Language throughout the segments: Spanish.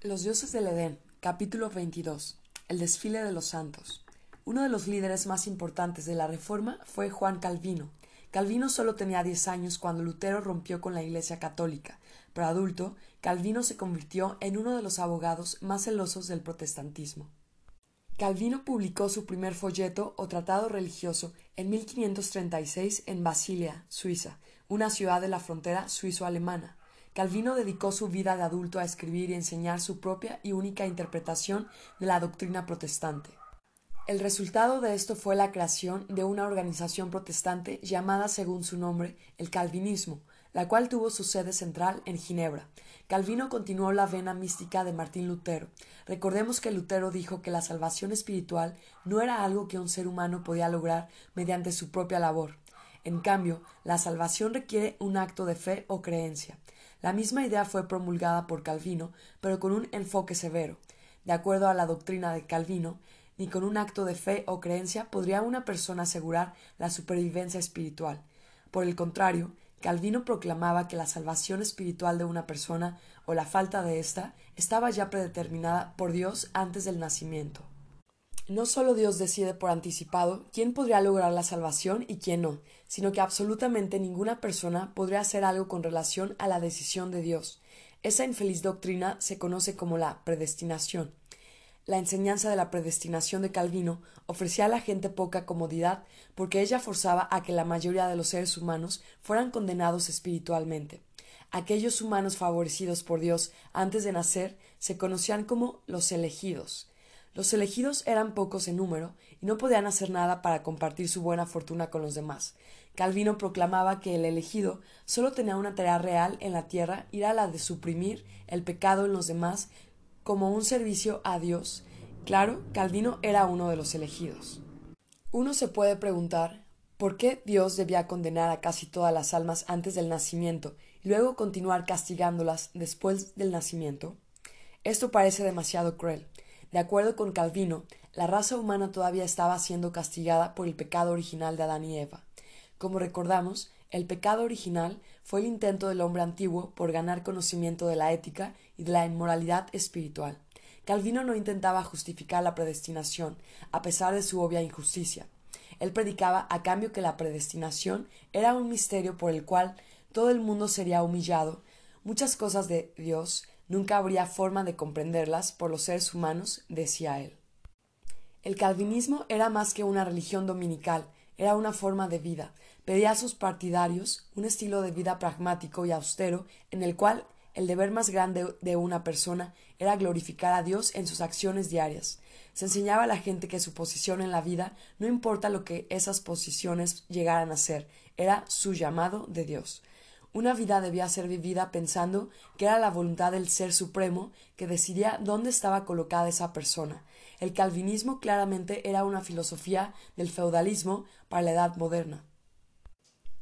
Los dioses del Edén, capítulo 22. El desfile de los santos. Uno de los líderes más importantes de la Reforma fue Juan Calvino. Calvino solo tenía diez años cuando Lutero rompió con la Iglesia católica, pero adulto, Calvino se convirtió en uno de los abogados más celosos del protestantismo. Calvino publicó su primer folleto o tratado religioso en 1536 en Basilia, Suiza, una ciudad de la frontera suizo-alemana. Calvino dedicó su vida de adulto a escribir y enseñar su propia y única interpretación de la doctrina protestante. El resultado de esto fue la creación de una organización protestante llamada según su nombre el Calvinismo, la cual tuvo su sede central en Ginebra. Calvino continuó la vena mística de Martín Lutero. Recordemos que Lutero dijo que la salvación espiritual no era algo que un ser humano podía lograr mediante su propia labor. En cambio, la salvación requiere un acto de fe o creencia. La misma idea fue promulgada por Calvino, pero con un enfoque severo. De acuerdo a la doctrina de Calvino, ni con un acto de fe o creencia podría una persona asegurar la supervivencia espiritual. Por el contrario, Calvino proclamaba que la salvación espiritual de una persona o la falta de ésta estaba ya predeterminada por Dios antes del nacimiento. No solo Dios decide por anticipado quién podría lograr la salvación y quién no, sino que absolutamente ninguna persona podría hacer algo con relación a la decisión de Dios. Esa infeliz doctrina se conoce como la predestinación. La enseñanza de la predestinación de Calvino ofrecía a la gente poca comodidad porque ella forzaba a que la mayoría de los seres humanos fueran condenados espiritualmente. Aquellos humanos favorecidos por Dios antes de nacer se conocían como los elegidos. Los elegidos eran pocos en número y no podían hacer nada para compartir su buena fortuna con los demás. Calvino proclamaba que el elegido solo tenía una tarea real en la tierra y era la de suprimir el pecado en los demás como un servicio a Dios. Claro, Calvino era uno de los elegidos. Uno se puede preguntar ¿por qué Dios debía condenar a casi todas las almas antes del nacimiento y luego continuar castigándolas después del nacimiento? Esto parece demasiado cruel. De acuerdo con Calvino, la raza humana todavía estaba siendo castigada por el pecado original de Adán y Eva. Como recordamos, el pecado original fue el intento del hombre antiguo por ganar conocimiento de la ética y de la inmoralidad espiritual. Calvino no intentaba justificar la predestinación, a pesar de su obvia injusticia. Él predicaba a cambio que la predestinación era un misterio por el cual todo el mundo sería humillado, muchas cosas de Dios Nunca habría forma de comprenderlas por los seres humanos, decía él. El calvinismo era más que una religión dominical, era una forma de vida. Pedía a sus partidarios un estilo de vida pragmático y austero en el cual el deber más grande de una persona era glorificar a Dios en sus acciones diarias. Se enseñaba a la gente que su posición en la vida no importa lo que esas posiciones llegaran a ser, era su llamado de Dios. Una vida debía ser vivida pensando que era la voluntad del Ser Supremo que decidía dónde estaba colocada esa persona. El calvinismo claramente era una filosofía del feudalismo para la edad moderna.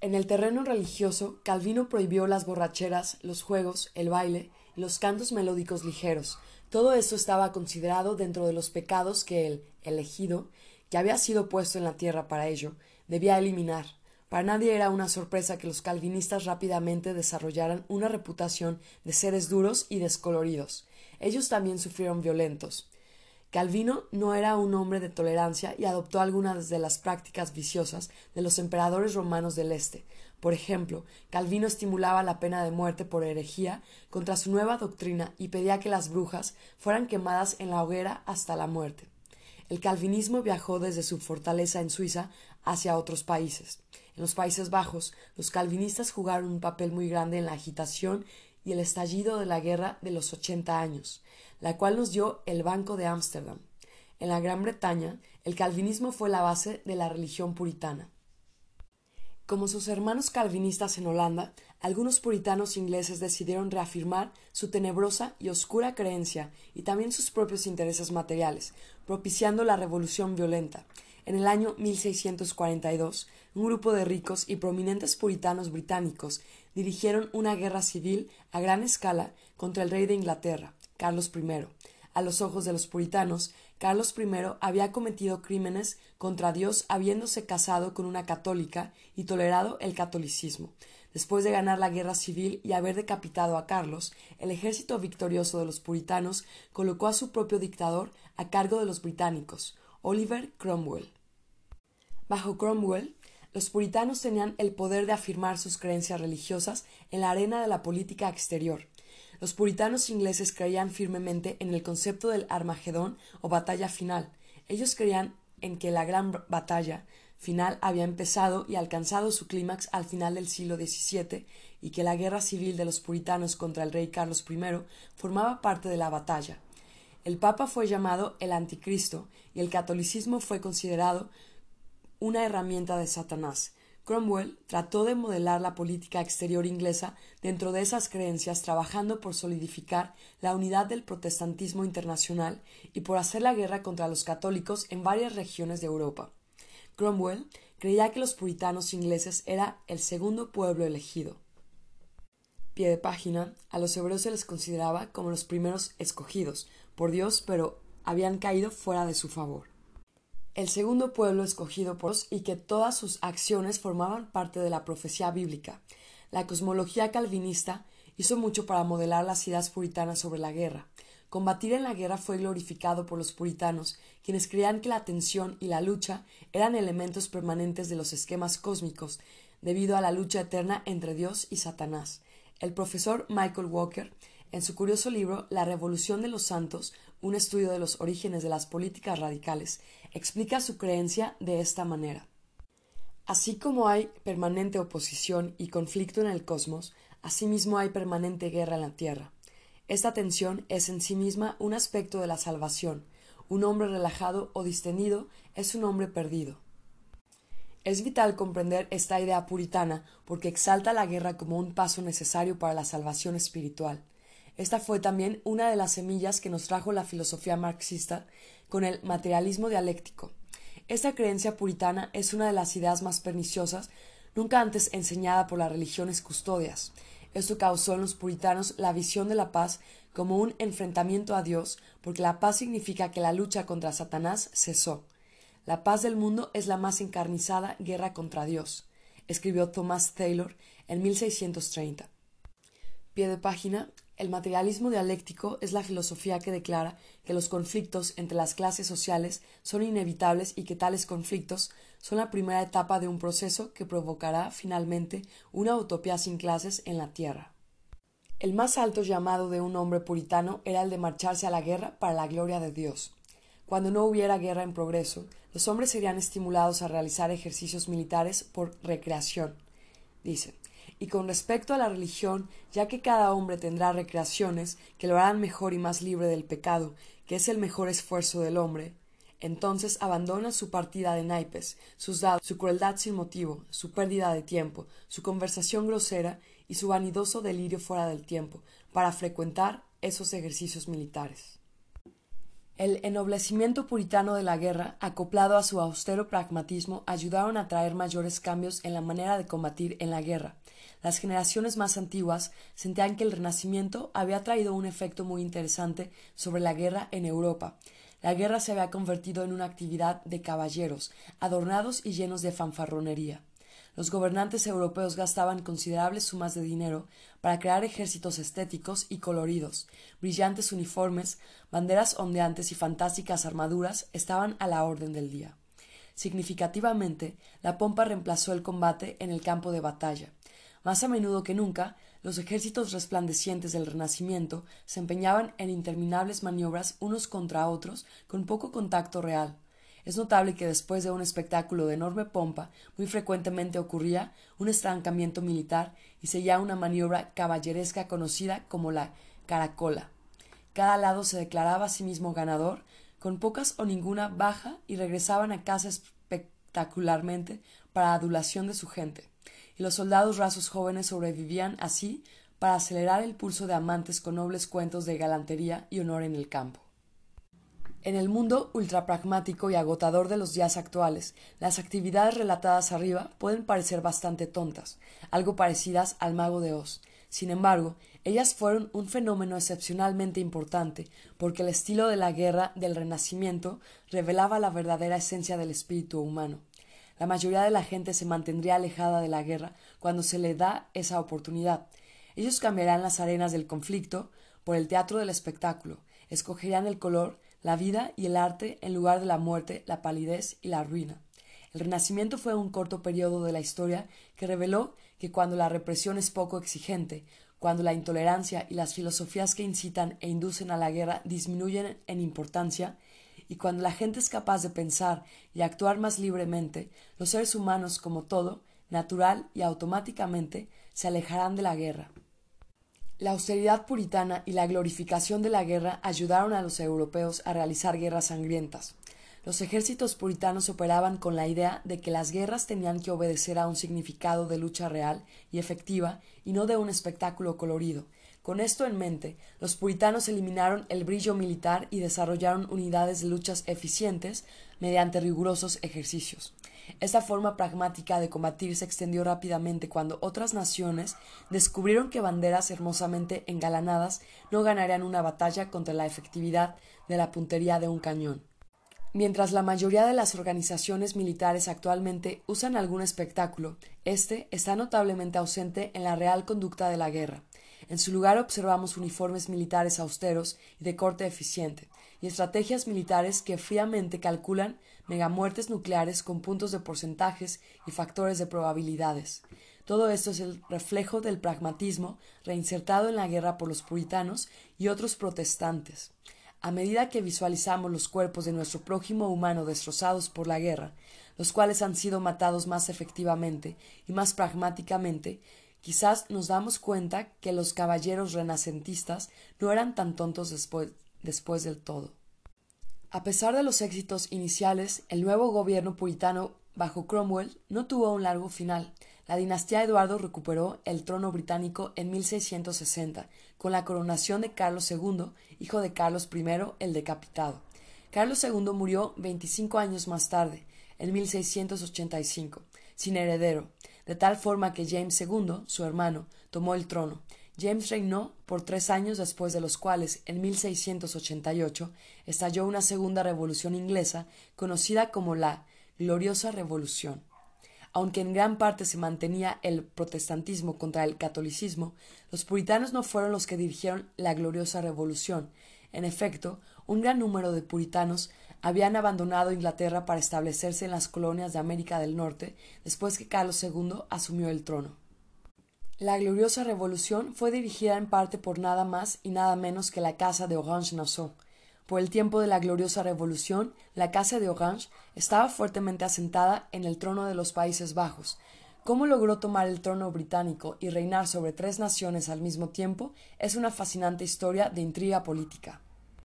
En el terreno religioso, Calvino prohibió las borracheras, los juegos, el baile los cantos melódicos ligeros. Todo esto estaba considerado dentro de los pecados que el elegido, que había sido puesto en la tierra para ello, debía eliminar. Para nadie era una sorpresa que los calvinistas rápidamente desarrollaran una reputación de seres duros y descoloridos. Ellos también sufrieron violentos. Calvino no era un hombre de tolerancia y adoptó algunas de las prácticas viciosas de los emperadores romanos del Este. Por ejemplo, Calvino estimulaba la pena de muerte por herejía contra su nueva doctrina y pedía que las brujas fueran quemadas en la hoguera hasta la muerte. El calvinismo viajó desde su fortaleza en Suiza hacia otros países. En los Países Bajos, los calvinistas jugaron un papel muy grande en la agitación y el estallido de la guerra de los ochenta años, la cual nos dio el Banco de Ámsterdam. En la Gran Bretaña, el calvinismo fue la base de la religión puritana. Como sus hermanos calvinistas en Holanda, algunos puritanos ingleses decidieron reafirmar su tenebrosa y oscura creencia y también sus propios intereses materiales, propiciando la revolución violenta. En el año 1642, un grupo de ricos y prominentes puritanos británicos dirigieron una guerra civil a gran escala contra el rey de Inglaterra, Carlos I. A los ojos de los puritanos, Carlos I había cometido crímenes contra Dios habiéndose casado con una católica y tolerado el catolicismo. Después de ganar la guerra civil y haber decapitado a Carlos, el ejército victorioso de los puritanos colocó a su propio dictador a cargo de los británicos, Oliver Cromwell. Bajo Cromwell, los puritanos tenían el poder de afirmar sus creencias religiosas en la arena de la política exterior. Los puritanos ingleses creían firmemente en el concepto del Armagedón o batalla final. Ellos creían en que la gran batalla final había empezado y alcanzado su clímax al final del siglo XVII y que la guerra civil de los puritanos contra el rey Carlos I formaba parte de la batalla. El Papa fue llamado el Anticristo y el catolicismo fue considerado una herramienta de Satanás. Cromwell trató de modelar la política exterior inglesa dentro de esas creencias, trabajando por solidificar la unidad del protestantismo internacional y por hacer la guerra contra los católicos en varias regiones de Europa. Cromwell creía que los puritanos ingleses era el segundo pueblo elegido. Pie de página, a los hebreos se les consideraba como los primeros escogidos por Dios, pero habían caído fuera de su favor. El segundo pueblo escogido por Dios y que todas sus acciones formaban parte de la profecía bíblica. La cosmología calvinista hizo mucho para modelar las ideas puritanas sobre la guerra. Combatir en la guerra fue glorificado por los puritanos, quienes creían que la tensión y la lucha eran elementos permanentes de los esquemas cósmicos, debido a la lucha eterna entre Dios y Satanás. El profesor Michael Walker, en su curioso libro La Revolución de los Santos, un estudio de los orígenes de las políticas radicales, explica su creencia de esta manera. Así como hay permanente oposición y conflicto en el cosmos, asimismo hay permanente guerra en la Tierra. Esta tensión es en sí misma un aspecto de la salvación. Un hombre relajado o distendido es un hombre perdido. Es vital comprender esta idea puritana porque exalta la guerra como un paso necesario para la salvación espiritual. Esta fue también una de las semillas que nos trajo la filosofía marxista con el materialismo dialéctico. Esta creencia puritana es una de las ideas más perniciosas nunca antes enseñada por las religiones custodias. Esto causó en los puritanos la visión de la paz como un enfrentamiento a Dios, porque la paz significa que la lucha contra Satanás cesó. La paz del mundo es la más encarnizada guerra contra Dios, escribió Thomas Taylor en 1630. Pie de página. El materialismo dialéctico es la filosofía que declara que los conflictos entre las clases sociales son inevitables y que tales conflictos son la primera etapa de un proceso que provocará finalmente una utopía sin clases en la Tierra. El más alto llamado de un hombre puritano era el de marcharse a la guerra para la gloria de Dios. Cuando no hubiera guerra en progreso, los hombres serían estimulados a realizar ejercicios militares por recreación. Dice, y con respecto a la religión, ya que cada hombre tendrá recreaciones que lo harán mejor y más libre del pecado, que es el mejor esfuerzo del hombre, entonces abandona su partida de naipes, sus dados, su crueldad sin motivo, su pérdida de tiempo, su conversación grosera y su vanidoso delirio fuera del tiempo, para frecuentar esos ejercicios militares. El ennoblecimiento puritano de la guerra, acoplado a su austero pragmatismo, ayudaron a traer mayores cambios en la manera de combatir en la guerra. Las generaciones más antiguas sentían que el Renacimiento había traído un efecto muy interesante sobre la guerra en Europa, la guerra se había convertido en una actividad de caballeros, adornados y llenos de fanfarronería. Los gobernantes europeos gastaban considerables sumas de dinero para crear ejércitos estéticos y coloridos. Brillantes uniformes, banderas ondeantes y fantásticas armaduras estaban a la orden del día. Significativamente, la pompa reemplazó el combate en el campo de batalla. Más a menudo que nunca, los ejércitos resplandecientes del Renacimiento se empeñaban en interminables maniobras unos contra otros con poco contacto real. Es notable que después de un espectáculo de enorme pompa, muy frecuentemente ocurría un estancamiento militar y seguía una maniobra caballeresca conocida como la caracola. Cada lado se declaraba a sí mismo ganador, con pocas o ninguna baja, y regresaban a casa espectacularmente para adulación de su gente y los soldados rasos jóvenes sobrevivían así para acelerar el pulso de amantes con nobles cuentos de galantería y honor en el campo. En el mundo ultrapragmático y agotador de los días actuales, las actividades relatadas arriba pueden parecer bastante tontas, algo parecidas al mago de Oz. Sin embargo, ellas fueron un fenómeno excepcionalmente importante, porque el estilo de la guerra del Renacimiento revelaba la verdadera esencia del espíritu humano. La mayoría de la gente se mantendría alejada de la guerra cuando se le da esa oportunidad. Ellos cambiarán las arenas del conflicto por el teatro del espectáculo, escogerían el color, la vida y el arte en lugar de la muerte, la palidez y la ruina. El Renacimiento fue un corto periodo de la historia que reveló que cuando la represión es poco exigente, cuando la intolerancia y las filosofías que incitan e inducen a la guerra disminuyen en importancia, y cuando la gente es capaz de pensar y actuar más libremente, los seres humanos, como todo, natural y automáticamente, se alejarán de la guerra. La austeridad puritana y la glorificación de la guerra ayudaron a los europeos a realizar guerras sangrientas. Los ejércitos puritanos operaban con la idea de que las guerras tenían que obedecer a un significado de lucha real y efectiva y no de un espectáculo colorido. Con esto en mente, los puritanos eliminaron el brillo militar y desarrollaron unidades de luchas eficientes mediante rigurosos ejercicios. Esta forma pragmática de combatir se extendió rápidamente cuando otras naciones descubrieron que banderas hermosamente engalanadas no ganarían una batalla contra la efectividad de la puntería de un cañón. Mientras la mayoría de las organizaciones militares actualmente usan algún espectáculo, este está notablemente ausente en la real conducta de la guerra. En su lugar observamos uniformes militares austeros y de corte eficiente, y estrategias militares que fríamente calculan megamuertes nucleares con puntos de porcentajes y factores de probabilidades. Todo esto es el reflejo del pragmatismo reinsertado en la guerra por los puritanos y otros protestantes. A medida que visualizamos los cuerpos de nuestro prójimo humano destrozados por la guerra, los cuales han sido matados más efectivamente y más pragmáticamente, quizás nos damos cuenta que los caballeros renacentistas no eran tan tontos después, después del todo. A pesar de los éxitos iniciales, el nuevo gobierno puritano bajo Cromwell no tuvo un largo final. La dinastía Eduardo recuperó el trono británico en 1660, con la coronación de Carlos II, hijo de Carlos I el decapitado. Carlos II murió 25 años más tarde, en 1685, sin heredero, de tal forma que James II, su hermano, tomó el trono. James reinó por tres años después de los cuales, en 1688, estalló una segunda revolución inglesa conocida como la Gloriosa Revolución. Aunque en gran parte se mantenía el protestantismo contra el catolicismo, los puritanos no fueron los que dirigieron la gloriosa revolución. En efecto, un gran número de puritanos habían abandonado Inglaterra para establecerse en las colonias de América del Norte después que Carlos II asumió el trono. La gloriosa revolución fue dirigida en parte por nada más y nada menos que la casa de Orange-Nassau, por el tiempo de la gloriosa revolución, la Casa de Orange estaba fuertemente asentada en el trono de los Países Bajos. Cómo logró tomar el trono británico y reinar sobre tres naciones al mismo tiempo es una fascinante historia de intriga política.